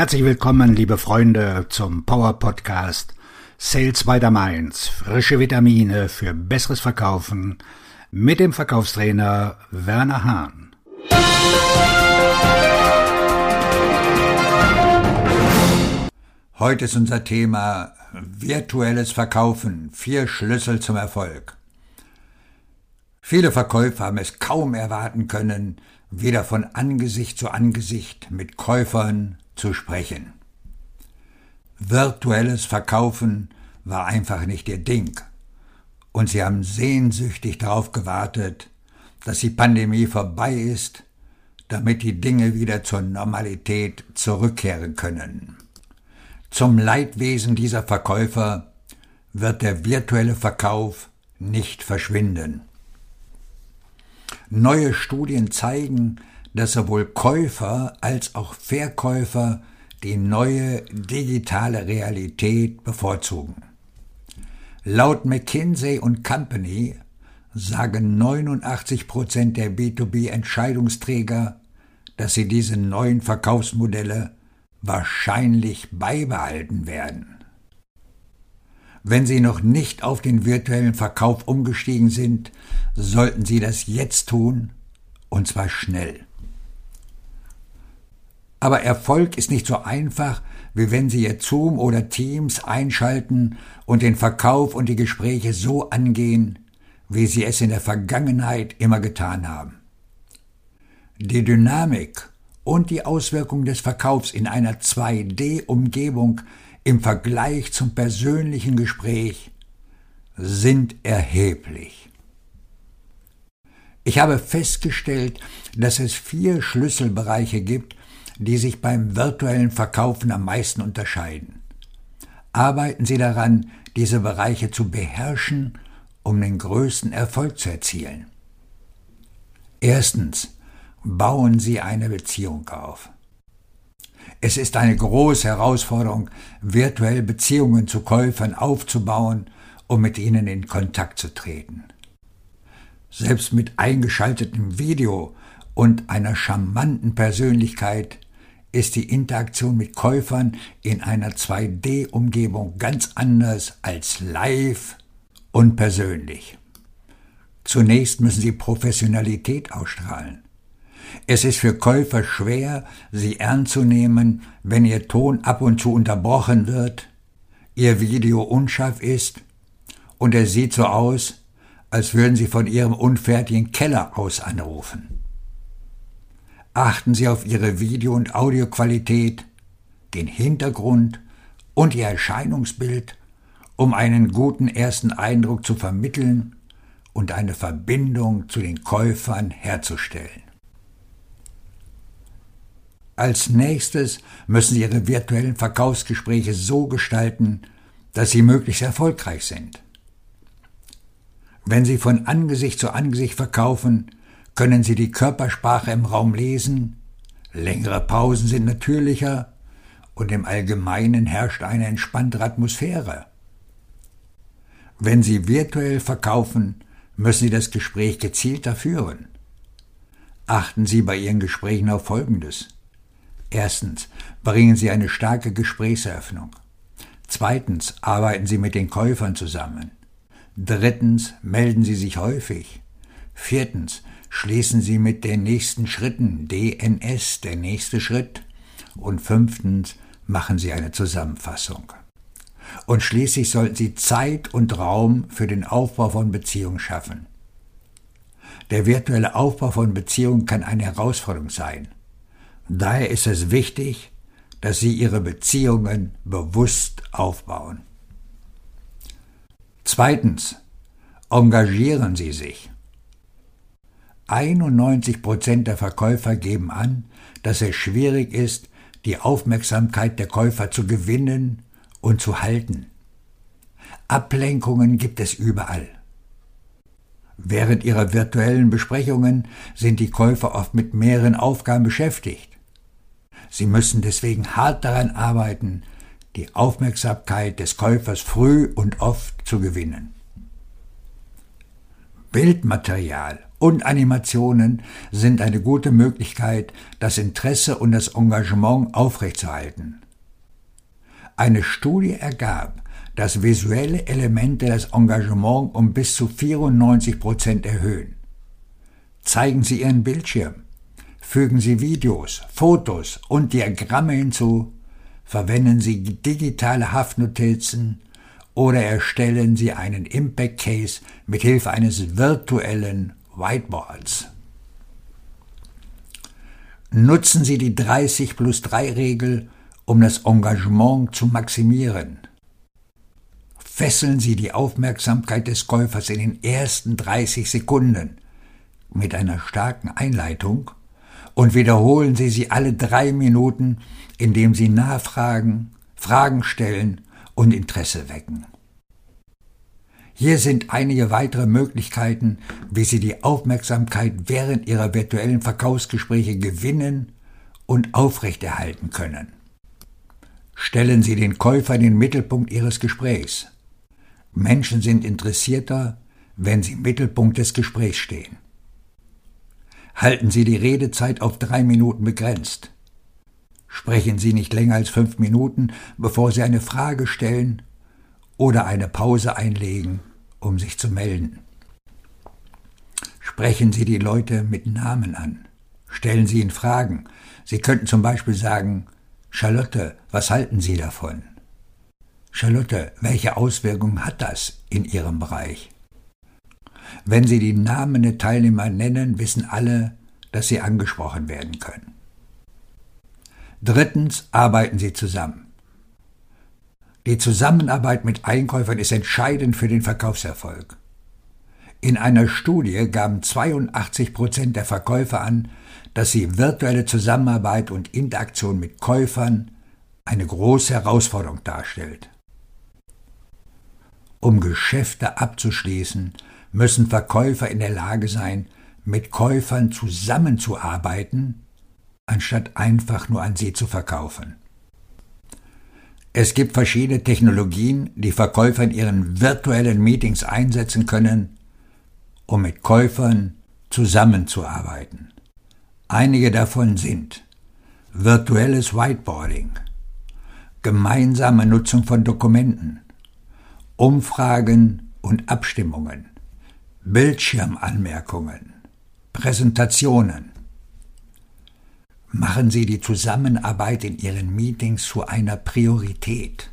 Herzlich willkommen, liebe Freunde, zum Power Podcast Sales by the Mainz. Frische Vitamine für besseres Verkaufen mit dem Verkaufstrainer Werner Hahn. Heute ist unser Thema virtuelles Verkaufen. Vier Schlüssel zum Erfolg. Viele Verkäufer haben es kaum erwarten können, wieder von Angesicht zu Angesicht mit Käufern zu sprechen. Virtuelles Verkaufen war einfach nicht ihr Ding. Und sie haben sehnsüchtig darauf gewartet, dass die Pandemie vorbei ist, damit die Dinge wieder zur Normalität zurückkehren können. Zum Leidwesen dieser Verkäufer wird der virtuelle Verkauf nicht verschwinden. Neue Studien zeigen, dass sowohl Käufer als auch Verkäufer die neue digitale Realität bevorzugen. Laut McKinsey und Company sagen 89 Prozent der B2B-Entscheidungsträger, dass sie diese neuen Verkaufsmodelle wahrscheinlich beibehalten werden. Wenn Sie noch nicht auf den virtuellen Verkauf umgestiegen sind, sollten Sie das jetzt tun, und zwar schnell. Aber Erfolg ist nicht so einfach, wie wenn Sie Ihr Zoom oder Teams einschalten und den Verkauf und die Gespräche so angehen, wie Sie es in der Vergangenheit immer getan haben. Die Dynamik und die Auswirkungen des Verkaufs in einer 2D-Umgebung im Vergleich zum persönlichen Gespräch sind erheblich. Ich habe festgestellt, dass es vier Schlüsselbereiche gibt, die sich beim virtuellen Verkaufen am meisten unterscheiden. Arbeiten Sie daran, diese Bereiche zu beherrschen, um den größten Erfolg zu erzielen. Erstens, bauen Sie eine Beziehung auf. Es ist eine große Herausforderung, virtuell Beziehungen zu Käufern aufzubauen, um mit ihnen in Kontakt zu treten. Selbst mit eingeschaltetem Video und einer charmanten Persönlichkeit ist die Interaktion mit Käufern in einer 2D-Umgebung ganz anders als live und persönlich. Zunächst müssen sie Professionalität ausstrahlen. Es ist für Käufer schwer, sie ernst zu nehmen, wenn ihr Ton ab und zu unterbrochen wird, ihr Video unscharf ist und es sieht so aus, als würden sie von ihrem unfertigen Keller aus anrufen. Achten Sie auf Ihre Video- und Audioqualität, den Hintergrund und Ihr Erscheinungsbild, um einen guten ersten Eindruck zu vermitteln und eine Verbindung zu den Käufern herzustellen. Als nächstes müssen Sie Ihre virtuellen Verkaufsgespräche so gestalten, dass sie möglichst erfolgreich sind. Wenn Sie von Angesicht zu Angesicht verkaufen, können Sie die Körpersprache im Raum lesen, längere Pausen sind natürlicher und im Allgemeinen herrscht eine entspanntere Atmosphäre. Wenn Sie virtuell verkaufen, müssen Sie das Gespräch gezielter führen. Achten Sie bei Ihren Gesprächen auf Folgendes. Erstens, bringen Sie eine starke Gesprächseröffnung. Zweitens, arbeiten Sie mit den Käufern zusammen. Drittens, melden Sie sich häufig. Viertens, schließen Sie mit den nächsten Schritten, DNS, der nächste Schritt. Und fünftens, machen Sie eine Zusammenfassung. Und schließlich sollten Sie Zeit und Raum für den Aufbau von Beziehungen schaffen. Der virtuelle Aufbau von Beziehungen kann eine Herausforderung sein. Daher ist es wichtig, dass Sie Ihre Beziehungen bewusst aufbauen. Zweitens, engagieren Sie sich. 91 Prozent der Verkäufer geben an, dass es schwierig ist, die Aufmerksamkeit der Käufer zu gewinnen und zu halten. Ablenkungen gibt es überall. Während ihrer virtuellen Besprechungen sind die Käufer oft mit mehreren Aufgaben beschäftigt. Sie müssen deswegen hart daran arbeiten, die Aufmerksamkeit des Käufers früh und oft zu gewinnen. Bildmaterial und Animationen sind eine gute Möglichkeit, das Interesse und das Engagement aufrechtzuerhalten. Eine Studie ergab, dass visuelle Elemente das Engagement um bis zu 94 Prozent erhöhen. Zeigen Sie Ihren Bildschirm, fügen Sie Videos, Fotos und Diagramme hinzu, verwenden Sie digitale Haftnotizen oder erstellen Sie einen Impact Case mit Hilfe eines virtuellen Whiteboards. Nutzen Sie die 30 plus 3 Regel, um das Engagement zu maximieren. Fesseln Sie die Aufmerksamkeit des Käufers in den ersten 30 Sekunden mit einer starken Einleitung und wiederholen Sie sie alle drei Minuten, indem Sie nachfragen, Fragen stellen und Interesse wecken. Hier sind einige weitere Möglichkeiten, wie Sie die Aufmerksamkeit während Ihrer virtuellen Verkaufsgespräche gewinnen und aufrechterhalten können. Stellen Sie den Käufer in den Mittelpunkt Ihres Gesprächs. Menschen sind interessierter, wenn sie im Mittelpunkt des Gesprächs stehen. Halten Sie die Redezeit auf drei Minuten begrenzt. Sprechen Sie nicht länger als fünf Minuten, bevor Sie eine Frage stellen oder eine Pause einlegen, um sich zu melden. Sprechen Sie die Leute mit Namen an. Stellen Sie ihnen Fragen. Sie könnten zum Beispiel sagen, Charlotte, was halten Sie davon? Charlotte, welche Auswirkungen hat das in Ihrem Bereich? Wenn Sie die Namen der Teilnehmer nennen, wissen alle, dass sie angesprochen werden können. Drittens arbeiten Sie zusammen. Die Zusammenarbeit mit Einkäufern ist entscheidend für den Verkaufserfolg. In einer Studie gaben 82 Prozent der Verkäufer an, dass sie virtuelle Zusammenarbeit und Interaktion mit Käufern eine große Herausforderung darstellt. Um Geschäfte abzuschließen, müssen Verkäufer in der Lage sein, mit Käufern zusammenzuarbeiten, anstatt einfach nur an sie zu verkaufen. Es gibt verschiedene Technologien, die Verkäufer in ihren virtuellen Meetings einsetzen können, um mit Käufern zusammenzuarbeiten. Einige davon sind virtuelles Whiteboarding, gemeinsame Nutzung von Dokumenten, Umfragen und Abstimmungen, Bildschirmanmerkungen, Präsentationen. Machen Sie die Zusammenarbeit in Ihren Meetings zu einer Priorität.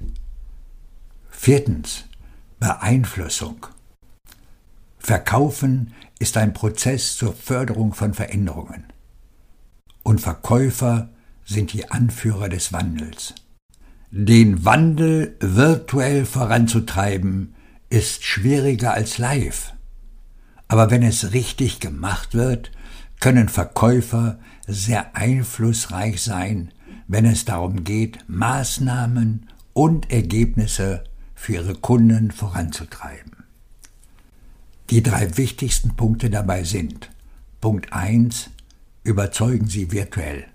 Viertens. Beeinflussung. Verkaufen ist ein Prozess zur Förderung von Veränderungen. Und Verkäufer sind die Anführer des Wandels. Den Wandel virtuell voranzutreiben, ist schwieriger als live. Aber wenn es richtig gemacht wird, können Verkäufer sehr einflussreich sein, wenn es darum geht, Maßnahmen und Ergebnisse für ihre Kunden voranzutreiben. Die drei wichtigsten Punkte dabei sind Punkt 1 Überzeugen Sie virtuell.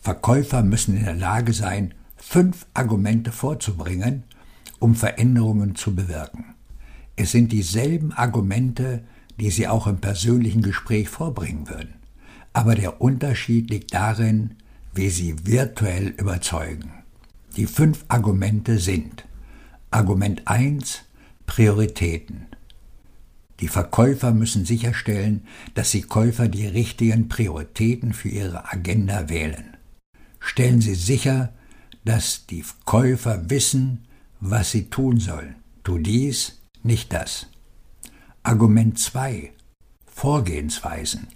Verkäufer müssen in der Lage sein, fünf Argumente vorzubringen, um Veränderungen zu bewirken. Es sind dieselben Argumente, die Sie auch im persönlichen Gespräch vorbringen würden. Aber der Unterschied liegt darin, wie Sie virtuell überzeugen. Die fünf Argumente sind Argument 1 Prioritäten. Die Verkäufer müssen sicherstellen, dass die Käufer die richtigen Prioritäten für ihre Agenda wählen. Stellen Sie sicher, dass die Käufer wissen, was sie tun sollen. Tu dies, nicht das. Argument 2. Vorgehensweisen.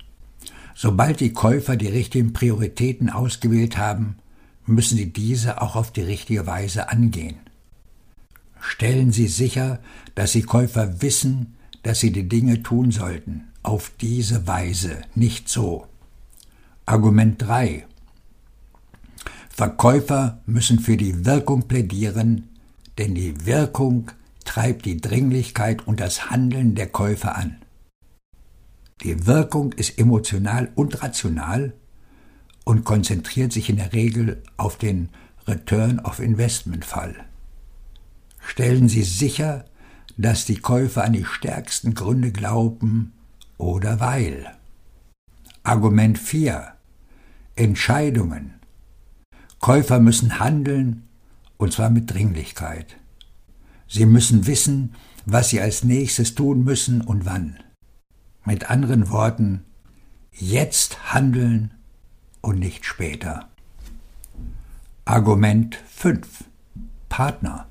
Sobald die Käufer die richtigen Prioritäten ausgewählt haben, müssen sie diese auch auf die richtige Weise angehen. Stellen Sie sicher, dass die Käufer wissen, dass sie die Dinge tun sollten, auf diese Weise, nicht so. Argument 3. Verkäufer müssen für die Wirkung plädieren, denn die Wirkung treibt die Dringlichkeit und das Handeln der Käufer an. Die Wirkung ist emotional und rational und konzentriert sich in der Regel auf den Return of Investment Fall. Stellen Sie sicher, dass die Käufer an die stärksten Gründe glauben oder weil. Argument 4. Entscheidungen. Käufer müssen handeln, und zwar mit Dringlichkeit. Sie müssen wissen, was sie als nächstes tun müssen und wann. Mit anderen Worten, jetzt handeln und nicht später. Argument 5. Partner.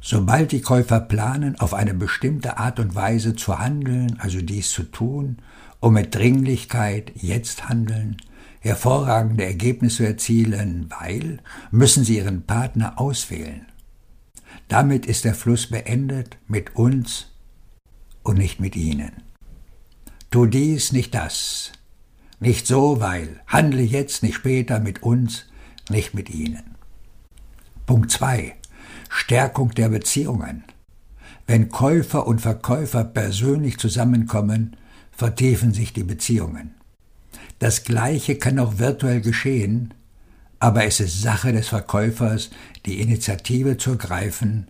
Sobald die Käufer planen, auf eine bestimmte Art und Weise zu handeln, also dies zu tun, um mit Dringlichkeit jetzt handeln, hervorragende Ergebnisse erzielen, weil müssen sie ihren Partner auswählen. Damit ist der Fluss beendet mit uns und nicht mit ihnen. Tu dies, nicht das. Nicht so, weil. Handle jetzt, nicht später mit uns, nicht mit ihnen. Punkt 2. Stärkung der Beziehungen. Wenn Käufer und Verkäufer persönlich zusammenkommen, vertiefen sich die Beziehungen. Das Gleiche kann auch virtuell geschehen, aber es ist Sache des Verkäufers, die Initiative zu ergreifen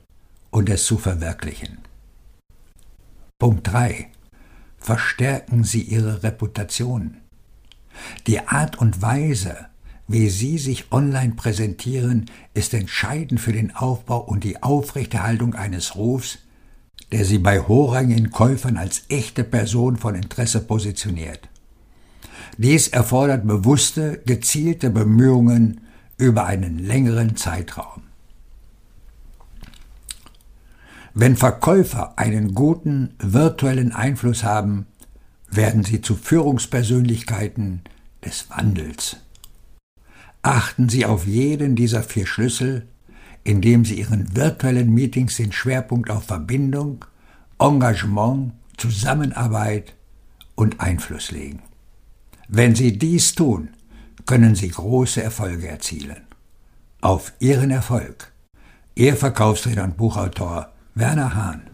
und es zu verwirklichen. Punkt 3 verstärken sie ihre Reputation. Die Art und Weise, wie sie sich online präsentieren, ist entscheidend für den Aufbau und die Aufrechterhaltung eines Rufs, der sie bei hochrangigen Käufern als echte Person von Interesse positioniert. Dies erfordert bewusste, gezielte Bemühungen über einen längeren Zeitraum. Wenn Verkäufer einen guten virtuellen Einfluss haben, werden sie zu Führungspersönlichkeiten des Wandels. Achten Sie auf jeden dieser vier Schlüssel, indem Sie Ihren virtuellen Meetings den Schwerpunkt auf Verbindung, Engagement, Zusammenarbeit und Einfluss legen. Wenn Sie dies tun, können Sie große Erfolge erzielen. Auf Ihren Erfolg. Ihr Verkaufsredner und Buchautor Werner Hahn